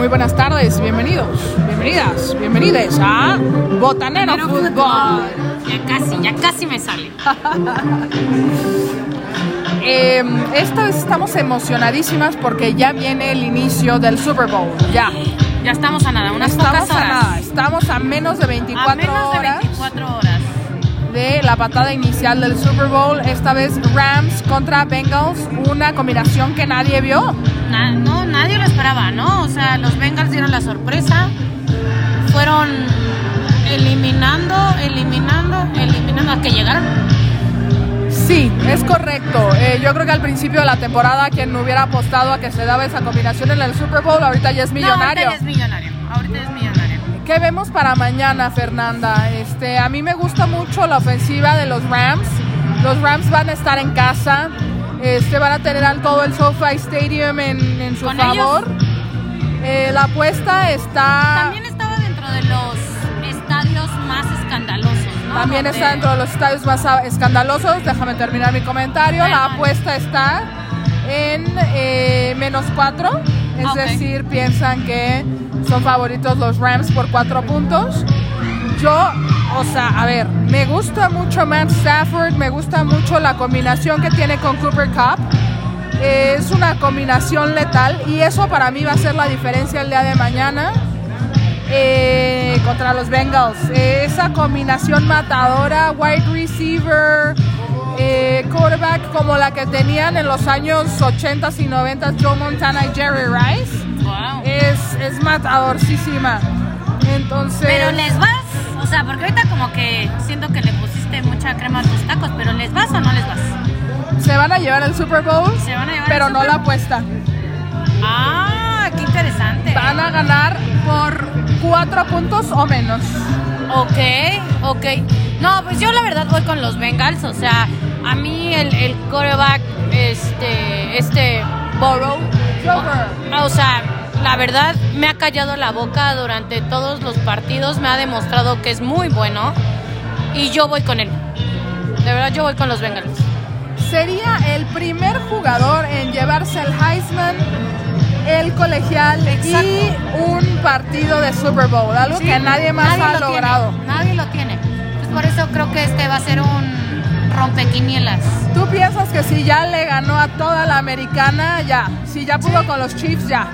Muy buenas tardes, bienvenidos, bienvenidas, bienvenides a Botanero Pero Fútbol. Ya casi, ya casi me sale. Eh, esta vez estamos emocionadísimas porque ya viene el inicio del Super Bowl. Ya. Ya estamos a nada, unas Estamos pocas a horas. nada, estamos a menos de 24 a menos de horas 24 horas. De la patada inicial del Super Bowl. Esta vez Rams contra Bengals, una combinación que nadie vio. Na- no, nadie lo esperaba, ¿no? O sea, los Bengals dieron la sorpresa. Fueron eliminando, eliminando, eliminando a que llegaron. Sí, es correcto. Eh, yo creo que al principio de la temporada quien hubiera apostado a que se daba esa combinación en el Super Bowl ahorita ya es No, millonario. ahorita ya es millonario. Ahorita es millonario. ¿Qué vemos para mañana, Fernanda? Este, a mí me gusta mucho la ofensiva de los Rams. Los Rams van a estar en casa. Este, van a tener al todo el SoFi Stadium en, en su ¿Con favor. Eh, la apuesta está También estaba dentro de los estadios más escandalosos, ¿no? también Donde- está dentro de los estadios más escandalosos. Déjame terminar mi comentario. Bueno, la apuesta está en eh, menos cuatro. Es decir, piensan que son favoritos los Rams por cuatro puntos. Yo, o sea, a ver, me gusta mucho Matt Stafford, me gusta mucho la combinación que tiene con Cooper Cup. Eh, es una combinación letal y eso para mí va a ser la diferencia el día de mañana eh, contra los Bengals. Eh, esa combinación matadora, wide receiver, eh, quarterback como la que tenían en los años 80 y 90 Joe Montana y Jerry Rice, Wow. es, es matadorcísima. Entonces, Pero les vas, o sea, porque ahorita como que siento que le pusiste mucha crema a tus tacos, pero ¿les vas o no les vas? se van a llevar el Super Bowl, Se van a llevar pero el no Super la apuesta. Ah, qué interesante. Van a ganar por cuatro puntos o menos. Ok, ok. No, pues yo la verdad voy con los Bengals, o sea, a mí el, el quarterback, este, este Burrow, o, o sea, la verdad me ha callado la boca durante todos los partidos, me ha demostrado que es muy bueno y yo voy con él. De verdad yo voy con los Bengals. sería el primer jugador en llevarse el Heisman, el colegial Exacto. y un partido de Super Bowl, algo Sí, que nadie más nadie ha lo logrado. tiene, nadie lo tiene. Pues por eso creo que este va a ser un rompequinielas. ¿Tú piensas que si ya le ganó a toda la americana, ya? Si ya pudo con los Chiefs, ya.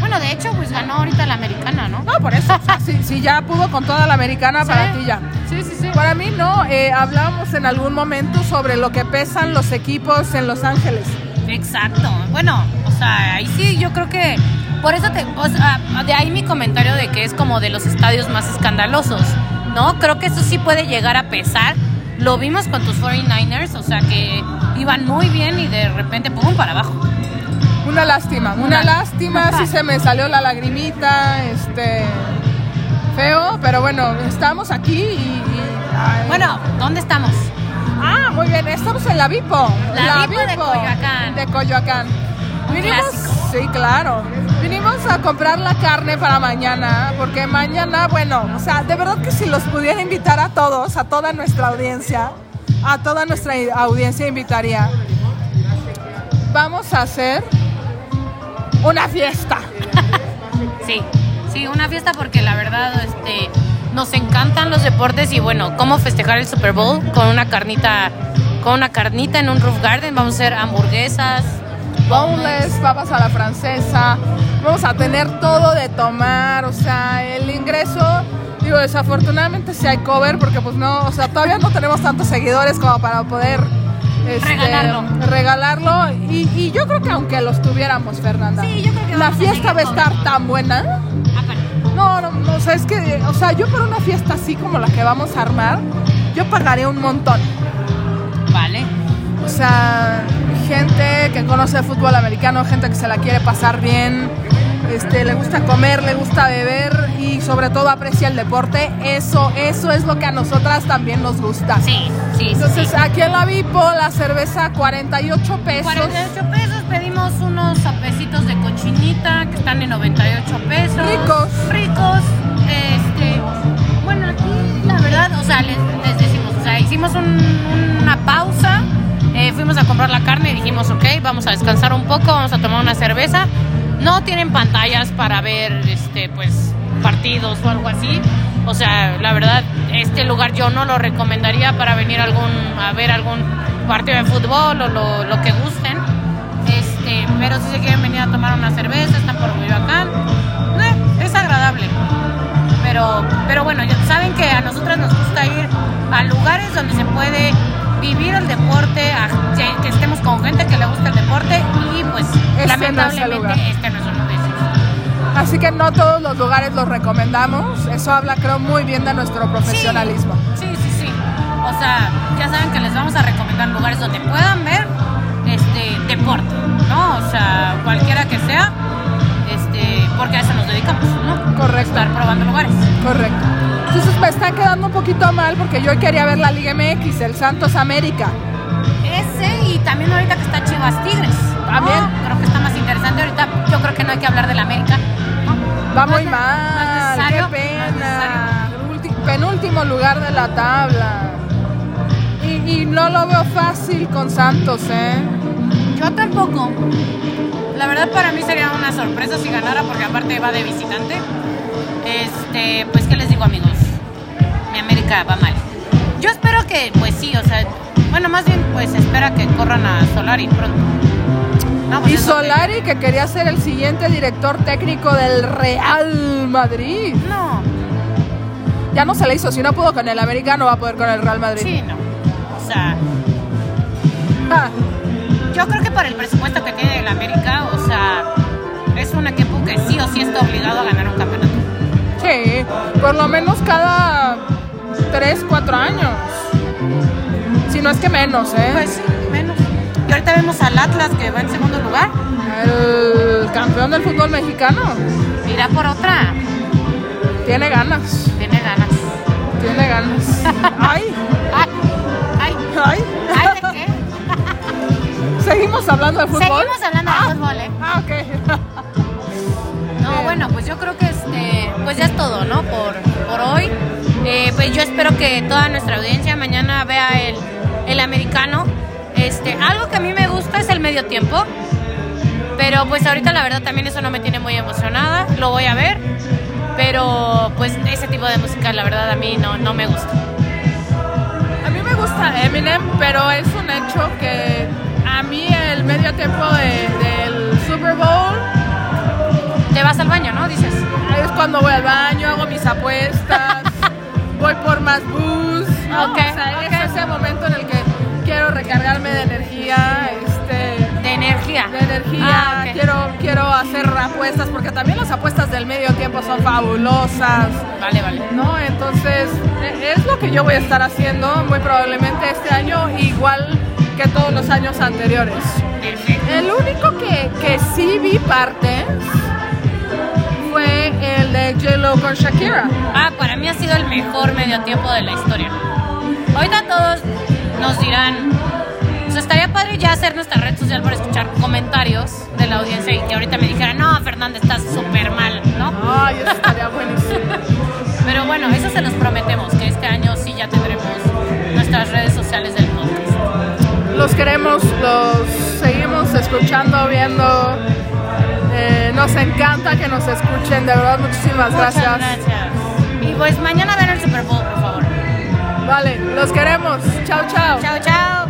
Bueno, de hecho, pues ganó ahorita la americana, ¿no? No, por eso. o sea, si, si ya pudo con toda la americana, para Sí. ti ya. Sí, sí, sí. Para mí no, eh, hablábamos en algún momento sobre lo que pesan los equipos en Los Ángeles. Exacto. Bueno, o sea, ahí sí yo creo que por eso te, o sea, de ahí mi comentario de que es como de los estadios más escandalosos, ¿no? Creo que eso sí puede llegar a pesar. Lo vimos con tus 49ers, o sea, que iban muy bien y de repente pum para abajo. Una lástima, una, Una- lástima, sí se me salió la lagrimita, este feo, pero bueno, estamos aquí y, y- ay. Bueno, ¿dónde estamos? ah, muy bien, estamos en la Vipo, La Vipo de Coyoacán. de Coyoacán. Un Vinimos, clásico. Sí, claro. Vinimos a comprar la carne para mañana, porque mañana, bueno, o sea, de verdad que si los pudiera invitar a todos, a toda nuestra audiencia, a toda nuestra audiencia invitaría. Vamos a hacer una fiesta. Sí, sí, una fiesta porque la verdad, este, nos encantan los deportes y bueno, cómo festejar el Super Bowl con una carnita, con una carnita en un roof garden. Vamos a hacer hamburguesas, boneless, papas a la francesa. Vamos a tener todo de tomar, o sea, el ingreso, digo, desafortunadamente si hay cover porque pues no, o sea, todavía no tenemos tantos seguidores como para poder este, Regalarlo. regalarlo. Y, y yo creo que aunque los tuviéramos, Fernanda, Sí, yo creo que la fiesta va a estar cover. tan buena. Ah, No, no, no, o sea, es que, o sea, yo por una fiesta así como la que vamos a armar, yo pagaría un montón. Vale. O sea, gente que conoce el fútbol americano, gente que se la quiere pasar bien, este, le gusta comer, le gusta beber y sobre todo aprecia el deporte. Eso, eso es lo que a nosotras también nos gusta. Sí, sí, sí. Entonces sí. aquí en la Vipo la cerveza 48 pesos. 48 pesos, pedimos unos sapecitos de cochinita que están en 98 pesos. Ricos. Ricos. Este, bueno, aquí la verdad, o sea, les, les decimos, o sea, hicimos un- una pausa, eh, fuimos a comprar la carne y dijimos, ok, vamos a descansar un poco, vamos a tomar una cerveza. no tienen pantallas para ver este pues partidos o algo así. O sea, la verdad, este lugar yo no lo recomendaría para venir algún, a ver algún partido de fútbol o lo, lo que gusten. Este, pero si se quieren venir a tomar una cerveza, están por Coyoacán, eh, es agradable. Pero, pero bueno, saben que a nosotras nos gusta ir a lugares donde se puede vivir el deporte, que, estemos con gente que le gusta el deporte y pues Este no es el lamentablemente este no es uno de esos. Así que no todos los lugares los recomendamos. Eso habla, creo, muy bien de nuestro profesionalismo. Sí, sí, sí. O sea, ya saben que les vamos a recomendar lugares donde puedan ver este deporte, ¿no? O sea, cualquiera que sea, este, porque a eso nos dedicamos, ¿no? Correcto. Estar probando lugares. Correcto. Entonces me está quedando un poquito mal porque yo quería ver la Liga MX, el Santos América. Ese y también ahorita que está Chivas Tigres. También. Creo que está más interesante ahorita. Yo creo que no hay que hablar del América. ¿no? Va No muy mal, qué no pena. Penúltimo lugar de la tabla. Y, y no lo veo fácil con Santos, ¿eh? Yo tampoco. La verdad para mí sería una sorpresa si ganara porque aparte va de visitante. Este, pues qué les digo amigos. Va mal. Yo espero que, pues sí, o sea, bueno, más bien pues espera que corran a Solari pronto. No, pues Y que- Solari, que quería ser el siguiente director técnico del Real Madrid. No, Ya no se le hizo. Si no pudo con el América, no va a poder con el Real Madrid. sí, no. O sea, Ah, yo creo que para el presupuesto que tiene el América, o sea, es un equipo que sí o sí está obligado a ganar un campeonato. sí, por lo menos cada 3, 4 años. Si no es que menos, ¿eh? Pues sí, menos. Y ahorita vemos al Atlas que va en segundo lugar. el campeón del fútbol mexicano Irá por otra. tiene ganas. Tiene ganas. Tiene ganas. Ay, Ay, ay, ay. ay, ¿de qué? ¿Seguimos hablando de fútbol? Seguimos hablando de fútbol, ¿eh? Ah, ok. No, bueno, pues yo creo que este, pues ya es todo, ¿no? Por, pues yo espero que toda nuestra audiencia mañana vea el, el americano. Este, algo que a mí me gusta es el medio tiempo. Pero pues ahorita la verdad también eso no me tiene muy emocionada. Lo voy a ver. Pero pues ese tipo de música la verdad a mí no, no me gusta. A mí me gusta Eminem, pero es un hecho que a mí el medio tiempo de- del Super Bowl Te vas al baño, ¿no? Dices. es cuando voy al baño, hago mis apuestas, voy por más booze. ¿no? Ok, o sea, ok. es ese momento en el que quiero recargarme de energía, este, De energía. de energía, Ah, quiero, quiero hacer apuestas, porque también las apuestas del medio tiempo son fabulosas. Vale, vale. ¿no? Entonces, e- es lo que yo voy a estar haciendo muy probablemente este año, igual que todos los años anteriores. Perfecto. El único que, que sí vi partes fue el de J-Lo con Shakira. Ah, para mí ha sido el mejor medio tiempo de la historia. Ahorita todos nos dirán, o sea, estaría padre ya hacer nuestra red social para escuchar comentarios de la audiencia y que ahorita me dijeran, no, Fernanda, estás súper mal, ¿no? Ay, eso estaría buenísimo. Pero bueno, eso se los prometemos, que este año sí ya tendremos nuestras redes sociales del podcast. Los queremos, los seguimos escuchando, viendo. Nos encanta que nos escuchen, de verdad, muchísimas Muchas gracias. gracias. Y pues mañana ven el Super Bowl, por favor. Vale, los queremos. Chao, chao. Chao, chao.